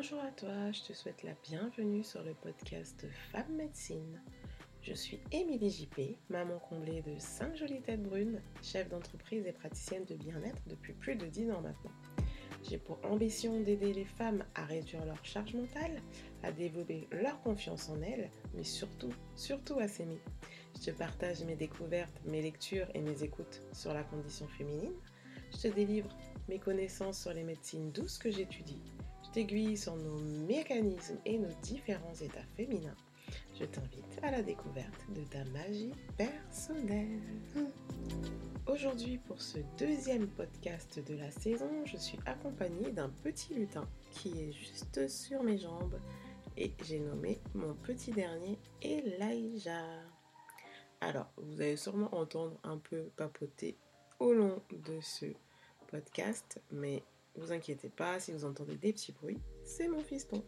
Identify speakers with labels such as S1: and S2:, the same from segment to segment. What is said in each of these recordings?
S1: Bonjour à toi, je te souhaite la bienvenue sur le podcast Femme Médecine. Je suis Émilie JP, maman comblée de 5 jolies têtes brunes, chef d'entreprise et praticienne de bien-être depuis plus de 10 ans maintenant. J'ai pour ambition d'aider les femmes à réduire leur charge mentale, à développer leur confiance en elles, mais surtout, surtout à s'aimer. Je te partage mes découvertes, mes lectures et mes écoutes sur la condition féminine. Je te délivre mes connaissances sur les médecines douces que j'étudie. Je t'aiguille sur nos mécanismes et nos différents états féminins je t'invite à la découverte de ta magie personnelle. Aujourd'hui, pour ce deuxième podcast de la saison, je suis accompagnée d'un petit lutin qui est juste sur mes jambes et j'ai nommé mon petit dernier Elijah. Alors, vous allez sûrement entendre un peu papoter au long de ce podcast, mais vous inquiétez pas si vous entendez des petits bruits, c'est mon fiston.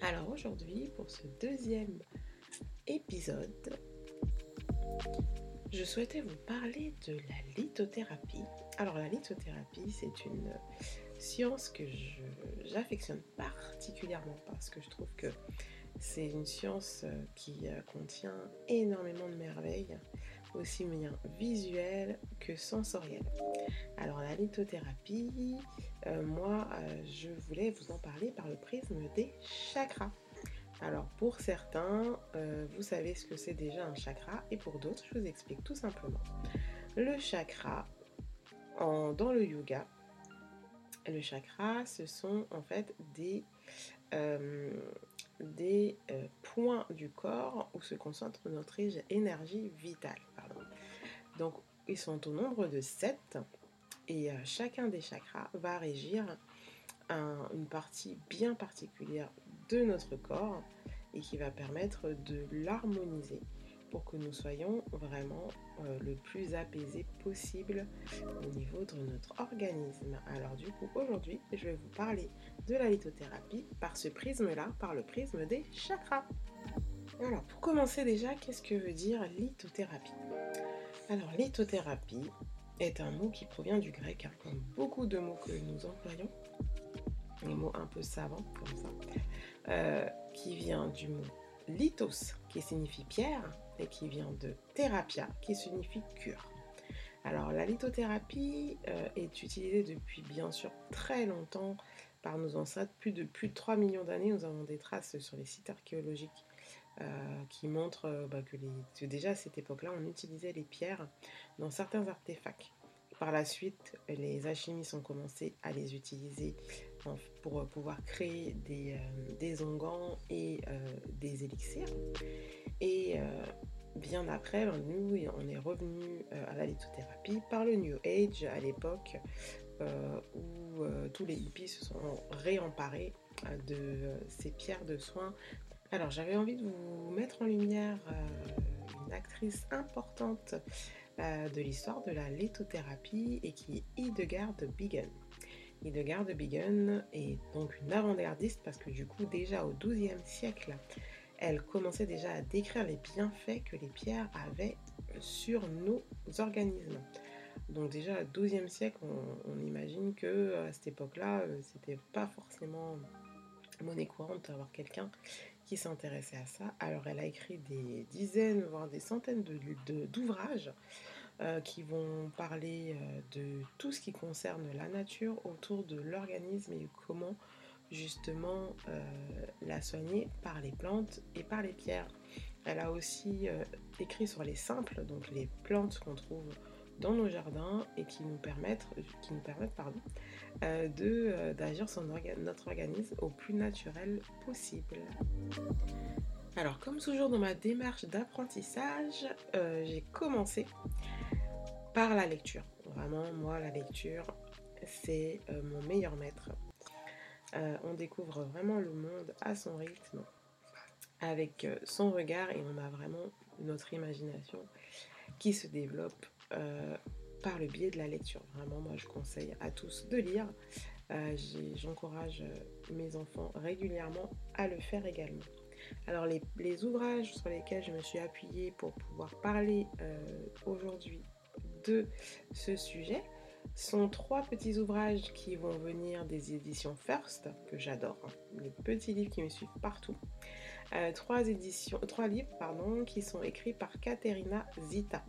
S1: Alors aujourd'hui, pour ce deuxième épisode, je souhaitais vous parler de la lithothérapie. Alors la lithothérapie, c'est une science que j'affectionne particulièrement parce que je trouve que c'est une science qui euh, contient énormément de merveilles, aussi bien visuelles que sensorielles. Alors la lithothérapie, euh, moi je voulais vous en parler par le prisme des chakras. Alors pour certains, vous savez ce que c'est déjà un chakra et pour d'autres, je vous explique tout simplement. Le chakra, dans le yoga, le chakra, ce sont en fait des, euh, points du corps où se concentre notre énergie vitale. Donc, ils sont au nombre de 7 et euh, chacun des chakras va régir une partie bien particulière de notre corps et qui va permettre de l'harmoniser pour que nous soyons vraiment euh, le plus apaisés possible au niveau de notre organisme. Alors du coup, aujourd'hui, je vais vous parler de la lithothérapie par ce prisme-là, par le prisme des chakras. Alors pour commencer déjà, qu'est-ce que veut dire lithothérapie? Alors lithothérapie est un mot qui provient du grec, hein, comme beaucoup de mots que nous employons, des mots un peu savants comme ça, euh, qui vient du mot lithos, qui signifie pierre, et qui vient de thérapia, qui signifie cure. Alors la lithothérapie euh, est utilisée depuis bien sûr très longtemps par nos ancêtres. Plus de, plus de 3 millions d'années, nous avons des traces sur les sites archéologiques qui montrent euh, bah, que, déjà à cette époque-là, on utilisait les pierres dans certains artefacts. Par la suite, les alchimistes ont commencé à les utiliser pour pouvoir créer des, des onguents et des élixirs. Et bien après, ben, nous, on est revenu euh, à la lithothérapie par le New Age à l'époque euh, où euh, tous les hippies se sont réemparés de ces pierres de soins. Alors j'avais envie de vous mettre en lumière une actrice importante de l'histoire de la lithothérapie et qui est Hildegard de Bingen. Hildegard de est donc une avant-gardiste parce que du coup déjà au XIIe siècle, elle commençait déjà à décrire les bienfaits que les pierres avaient sur nos organismes. Donc déjà au XIIe siècle, on, imagine que à cette époque-là, euh, c'était pas forcément monnaie courante d'avoir quelqu'un qui s'intéressait à ça. Alors elle a écrit des dizaines, voire des centaines d'ouvrages de, euh, qui vont parler euh, de tout ce qui concerne la nature autour de l'organisme et comment justement euh, la soigner par les plantes et par les pierres. Elle a aussi écrit sur les simples, donc les plantes qu'on trouve dans nos jardins et qui nous permettent, qui nous permettent pardon, euh, de, d'agir sur notre organisme au plus naturel possible. Alors comme toujours dans ma démarche d'apprentissage, j'ai commencé par la lecture. Vraiment, moi, la lecture, c'est mon meilleur maître euh, on découvre vraiment le monde à son rythme, avec euh, son regard, et on a vraiment notre imagination qui se développe euh, par le biais de la lecture. Vraiment, moi, je conseille à tous de lire. J'encourage mes enfants régulièrement à le faire également. Alors, les, ouvrages sur lesquels je me suis appuyée pour pouvoir parler aujourd'hui de ce sujet, sont trois petits ouvrages qui vont venir des éditions First, que j'adore, hein. les petits livres qui me suivent partout. Euh, trois, éditions, trois livres pardon, qui sont écrits par Katerina Zita.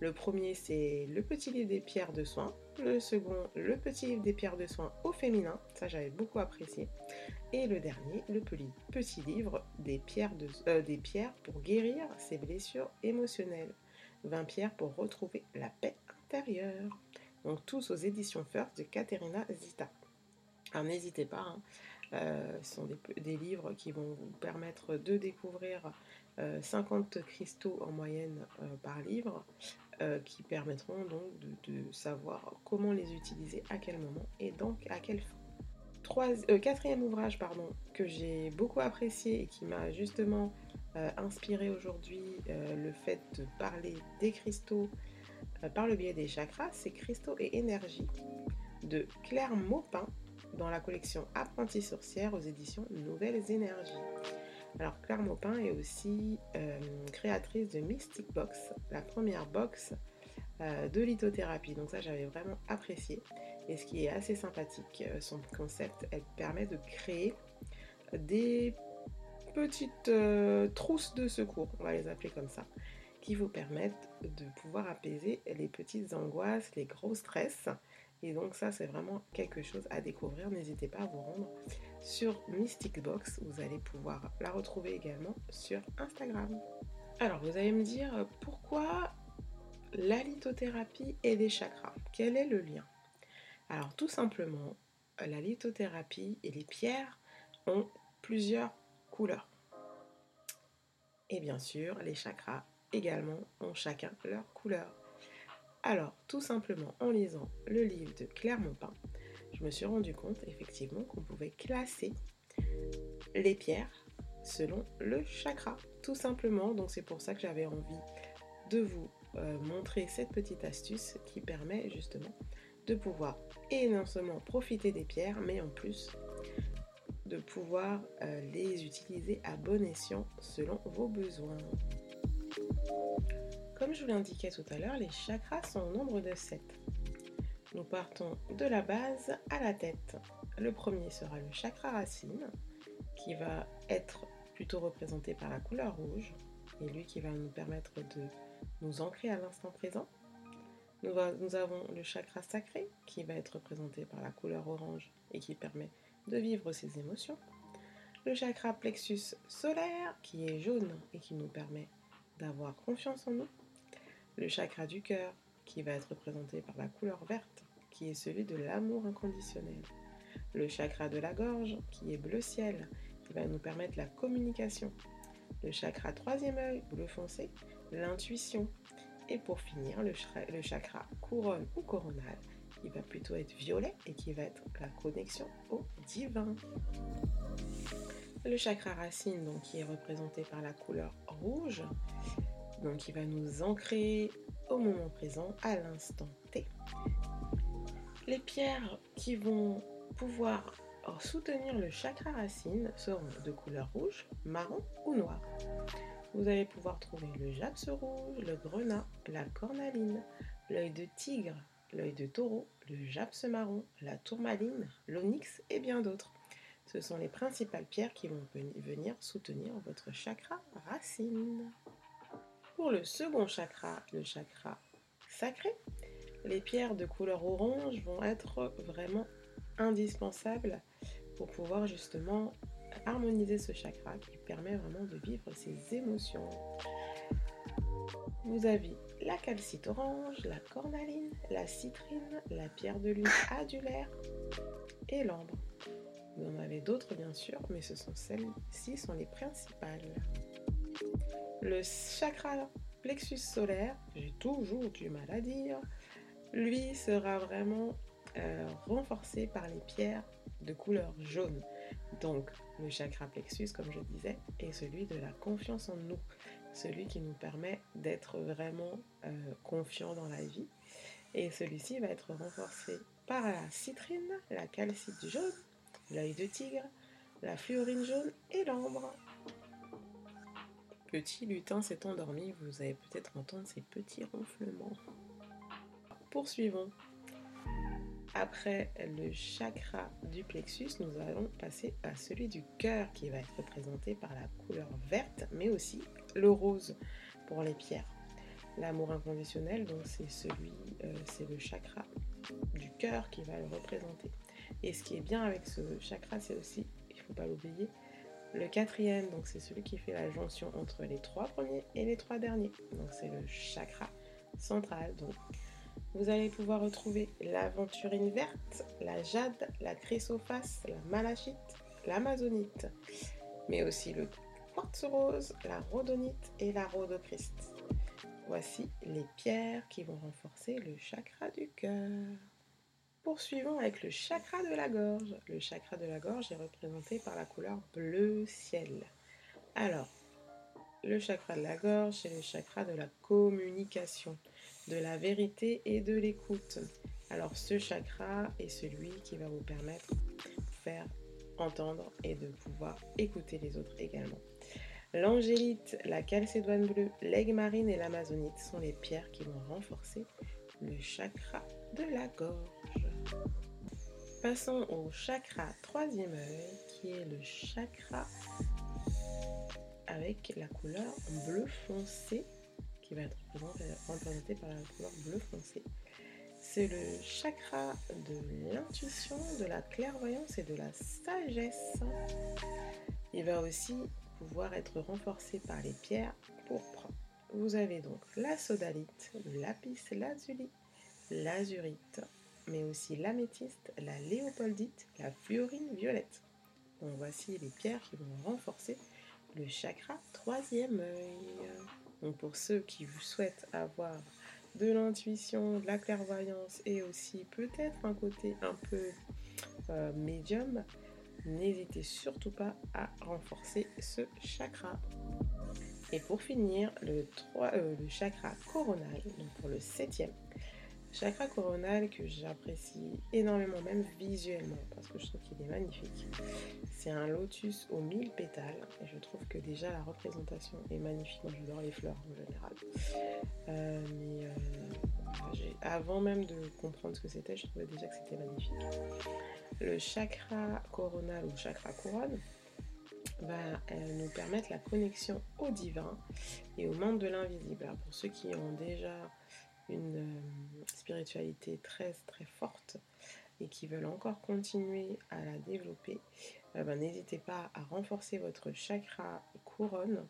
S1: Le premier, c'est Le petit livre des pierres de soins. Le second, Le petit livre des pierres de soins au féminin. Ça, j'avais beaucoup apprécié. Et le dernier, Le petit livre des pierres, de, euh, des pierres pour guérir ses blessures émotionnelles. 20 pierres pour retrouver la paix intérieure. Donc, tous aux éditions First de Katerina Zita. Alors, n'hésitez pas. Hein. Euh, ce sont des, livres qui vont vous permettre de découvrir 50 cristaux en moyenne par livre euh, qui permettront donc de, savoir comment les utiliser, à quel moment et donc à quelle fin. Trois, euh, quatrième ouvrage pardon, que j'ai beaucoup apprécié et qui m'a justement euh, inspiré aujourd'hui le fait de parler des cristaux par le biais des chakras, c'est Cristaux et énergie de Claire Maupin dans la collection Apprentis sorcière aux éditions Nouvelles Énergies. Alors Claire Maupin est aussi euh, créatrice de Mystic Box, la première box euh, de lithothérapie. Donc ça j'avais vraiment apprécié. Et ce qui est assez sympathique, euh, son concept, elle permet de créer des petites trousses de secours, on va les appeler comme ça, qui vous permettent de pouvoir apaiser les petites angoisses, les gros stress. Et donc ça c'est vraiment quelque chose à découvrir. N'hésitez pas à vous rendre sur Mystic Box. Vous allez pouvoir la retrouver également sur Instagram. Alors, vous allez me dire pourquoi la lithothérapie et les chakras? Quel est le lien? Alors, tout simplement, la lithothérapie et les pierres ont plusieurs couleurs. Et bien sûr, les chakras également ont chacun leur couleur. Alors, tout simplement, en lisant le livre de Claire Maupin, je me suis rendu compte effectivement qu'on pouvait classer les pierres selon le chakra, tout simplement. Donc c'est pour ça que j'avais envie de vous euh, montrer cette petite astuce qui permet justement de pouvoir seulement profiter des pierres, mais en plus de pouvoir euh, les utiliser à bon escient selon vos besoins. Comme je vous l'indiquais tout à l'heure, les chakras sont au nombre de 7. Nous partons de la base à la tête. Le premier sera le chakra racine, qui va être plutôt représenté par la couleur rouge, et lui qui va nous permettre de nous ancrer à l'instant présent. Nous, avons le chakra sacré, qui va être représenté par la couleur orange, et qui permet de vivre ses émotions. Le chakra plexus solaire, qui est jaune, et qui nous permet d'avoir confiance en nous. Le chakra du cœur, qui va être représenté par la couleur verte, qui est celui de l'amour inconditionnel. Le chakra de la gorge, qui est bleu ciel, qui va nous permettre la communication. Le chakra troisième œil, bleu foncé, l'intuition. Et pour finir, le, chakra couronne ou coronal, qui va plutôt être violet et qui va être la connexion au divin. Le chakra racine, donc, qui est représenté par la couleur rouge, donc qui va nous ancrer au moment présent, à l'instant T. Les pierres qui vont pouvoir soutenir le chakra racine seront de couleur rouge, marron ou noir. Vous allez pouvoir trouver le japs rouge, le grenat, la cornaline, l'œil de tigre, l'œil de taureau, le japs marron, la tourmaline, l'onyx et bien d'autres. Ce sont les principales pierres qui vont venir soutenir votre chakra racine. Pour le second chakra, le chakra sacré, les pierres de couleur orange vont être vraiment indispensables pour pouvoir justement harmoniser ce chakra qui permet vraiment de vivre ses émotions. Vous avez la calcite orange, la cornaline, la citrine, la pierre de lune adulaire et l'ambre. Vous en avez d'autres bien sûr, mais ce sont celles-ci sont les principales. Le chakra plexus solaire, j'ai toujours du mal à dire, lui sera vraiment euh, renforcé par les pierres de couleur jaune. Donc le chakra plexus, comme je disais, est celui de la confiance en nous, celui qui nous permet d'être vraiment euh, confiant dans la vie. Et celui-ci va être renforcé par la citrine, la calcite jaune, l'œil de tigre, la fluorine jaune et l'ambre petit lutin s'est endormi, vous allez peut-être entendre ses petits ronflements. Poursuivons. Après le chakra du plexus, nous allons passer à celui du cœur qui va être représenté par la couleur verte, mais aussi le rose pour les pierres. L'amour inconditionnel, donc c'est celui, euh, c'est le chakra du cœur qui va le représenter. Et ce qui est bien avec ce chakra, c'est aussi, il ne faut pas l'oublier, le quatrième, donc c'est celui qui fait la jonction entre les trois premiers et les trois derniers. Donc c'est le chakra central. Donc vous allez pouvoir retrouver l'aventurine verte, la jade, la chrysophase, la malachite, l'amazonite, mais aussi le quartz rose, la rhodonite et la rhodochrist. Voici les pierres qui vont renforcer le chakra du cœur. Poursuivons avec le chakra de la gorge. Le chakra de la gorge est représenté par la couleur bleu ciel. Alors, le chakra de la gorge, c'est le chakra de la communication, de la vérité et de l'écoute. Alors, ce chakra est celui qui va vous permettre de faire entendre et de pouvoir écouter les autres également. L'angélite, la calcédoine bleue, l'aigle marine et l'amazonite sont les pierres qui vont renforcer le chakra de la gorge. Passons au chakra troisième œil qui est le chakra avec la couleur bleu foncé qui va être représenté par la couleur bleu foncé. C'est le chakra de l'intuition, de la clairvoyance et de la sagesse. Il va aussi pouvoir être renforcé par les pierres pourpres. Vous avez donc la sodalite, lapis lazuli, l'azurite, mais aussi l'améthyste, la léopoldite, la fluorine violette. Voici les pierres qui vont renforcer le chakra troisième œil. Donc pour ceux qui vous souhaitent avoir de l'intuition, de la clairvoyance et aussi peut-être un côté un peu euh, médium, n'hésitez surtout pas à renforcer ce chakra. Et pour finir, le, 3, euh, chakra coronal, pour le septième, chakra coronal que j'apprécie énormément, même visuellement, parce que je trouve qu'il est magnifique. C'est un lotus aux mille pétales, et je trouve que déjà la représentation est magnifique. Moi j'adore les fleurs en général. Euh, mais euh, avant même de comprendre ce que c'était, je trouvais déjà que c'était magnifique. Le chakra coronal ou chakra couronne va euh, nous permettre la connexion au divin et au monde de l'invisible. Pour ceux qui ont déjà une euh, spiritualité très très forte et qui veulent encore continuer à la développer, euh, ben, n'hésitez pas à renforcer votre chakra couronne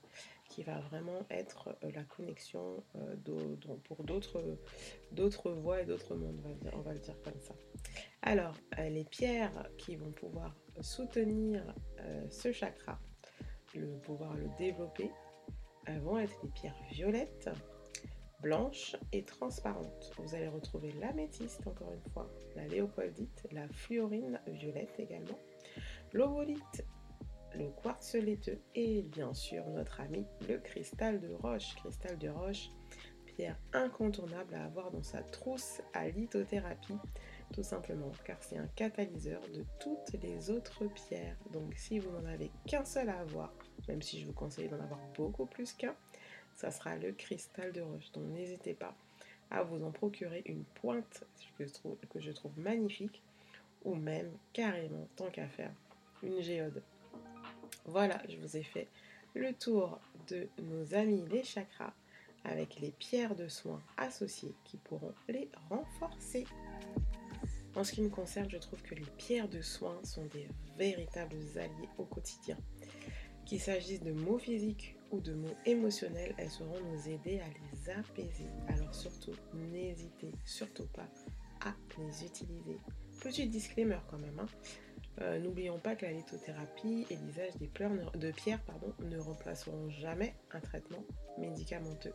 S1: qui va vraiment être la connexion pour d'autres voies et d'autres mondes, on va, le dire comme ça. Alors, les pierres qui vont pouvoir soutenir ce chakra, le pouvoir le développer, vont être des pierres violettes, blanches et transparentes. Vous allez retrouver l'améthyste encore une fois, la léopoldite, la fluorine violette également, l'ovolite, le quartz laiteux et bien sûr notre ami le cristal de roche. Cristal de roche, pierre incontournable à avoir dans sa trousse à lithothérapie tout simplement car c'est un catalyseur de toutes les autres pierres. Donc si vous n'en avez qu'un seul à avoir, même si je vous conseille d'en avoir beaucoup plus qu'un, ça sera le cristal de roche. Donc n'hésitez pas à vous en procurer une pointe que je trouve, que je trouve magnifique ou même carrément, tant qu'à faire, une géode. Voilà, je vous ai fait le tour de nos amis les chakras avec les pierres de soins associées qui pourront les renforcer. En ce qui me concerne, je trouve que les pierres de soins sont des véritables alliés au quotidien. Qu'il s'agisse de mots physiques de mots émotionnels, elles sauront nous aider à les apaiser. Alors surtout, n'hésitez surtout pas à les utiliser. Petit disclaimer quand même. Hein. Euh, n'oublions pas que la lithothérapie et l'usage des pleurs de pierre pardon, ne remplaceront jamais un traitement médicamenteux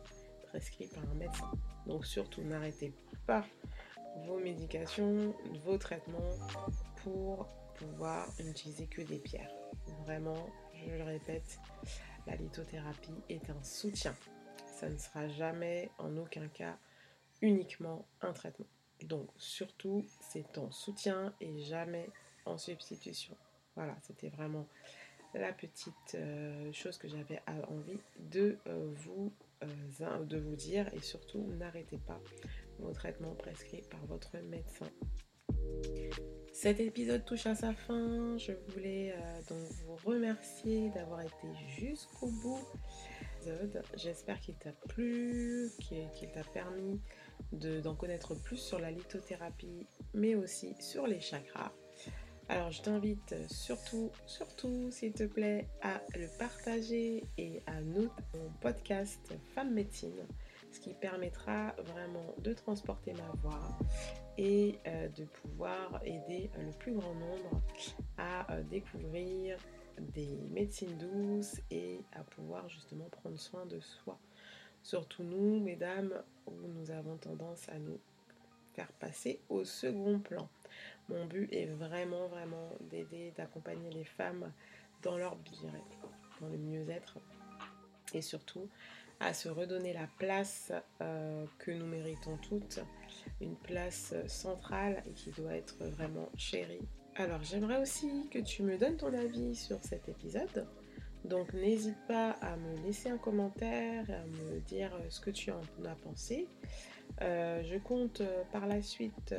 S1: prescrit par un médecin. Donc surtout, n'arrêtez pas vos médications, vos traitements pour pouvoir n'utiliser que des pierres. Vraiment, je le répète, la lithothérapie est un soutien. Ça ne sera jamais, en aucun cas, uniquement un traitement. Donc surtout, c'est en soutien et jamais en substitution. Voilà, c'était vraiment la petite euh, chose que j'avais envie de, euh, vous, euh, de vous dire. Et surtout, n'arrêtez pas vos traitements prescrits par votre médecin. Cet épisode touche à sa fin. Je voulais euh, donc vous remercier d'avoir été jusqu'au bout. J'espère qu'il t'a plu, qu'il t'a permis d'en connaître plus sur la lithothérapie, mais aussi sur les chakras. Alors je t'invite surtout, surtout s'il te plaît, à le partager et à noter mon podcast Femme Médecine, ce qui permettra vraiment de transporter ma voix et euh, de pouvoir aider le plus grand nombre à euh, découvrir des médecines douces et à pouvoir justement prendre soin de soi. Surtout nous, mesdames, où nous avons tendance à nous faire passer au second plan. Mon but est vraiment, vraiment d'aider, d'accompagner les femmes dans leur bien dans le mieux-être et surtout à se redonner la place euh, que nous méritons toutes, une place centrale et qui doit être vraiment chérie. Alors j'aimerais aussi que tu me donnes ton avis sur cet épisode. Donc n'hésite pas à me laisser un commentaire, à me dire ce que tu en as pensé. Euh, je compte euh, par la suite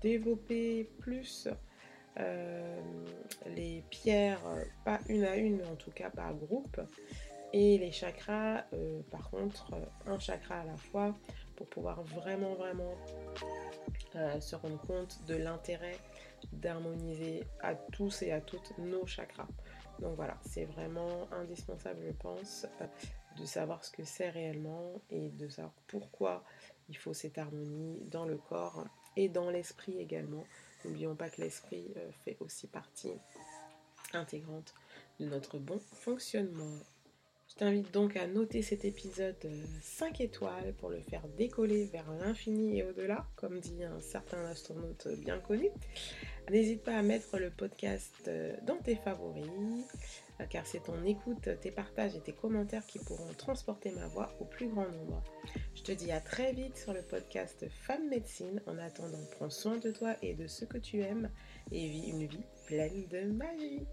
S1: développer plus euh, les pierres, pas une à une, en tout cas par groupe, et les chakras, euh, par contre, un chakra à la fois, pour pouvoir vraiment, vraiment euh, se rendre compte de l'intérêt d'harmoniser à tous et à toutes nos chakras. Donc voilà, c'est vraiment indispensable, je pense, de savoir ce que c'est réellement et de savoir pourquoi il faut cette harmonie dans le corps et dans l'esprit également. N'oublions pas que l'esprit euh, fait aussi partie intégrante de notre bon fonctionnement. Je t'invite donc à noter cet épisode 5 euh, étoiles pour le faire décoller vers l'infini et au-delà, comme dit un certain astronaute bien connu. N'hésite pas à mettre le podcast euh, dans tes favoris, car c'est ton écoute, tes partages et tes commentaires qui pourront transporter ma voix au plus grand nombre. Je te dis à très vite sur le podcast Femme Médecine. En attendant, prends soin de toi et de ce que tu aimes et vis une vie pleine de magie.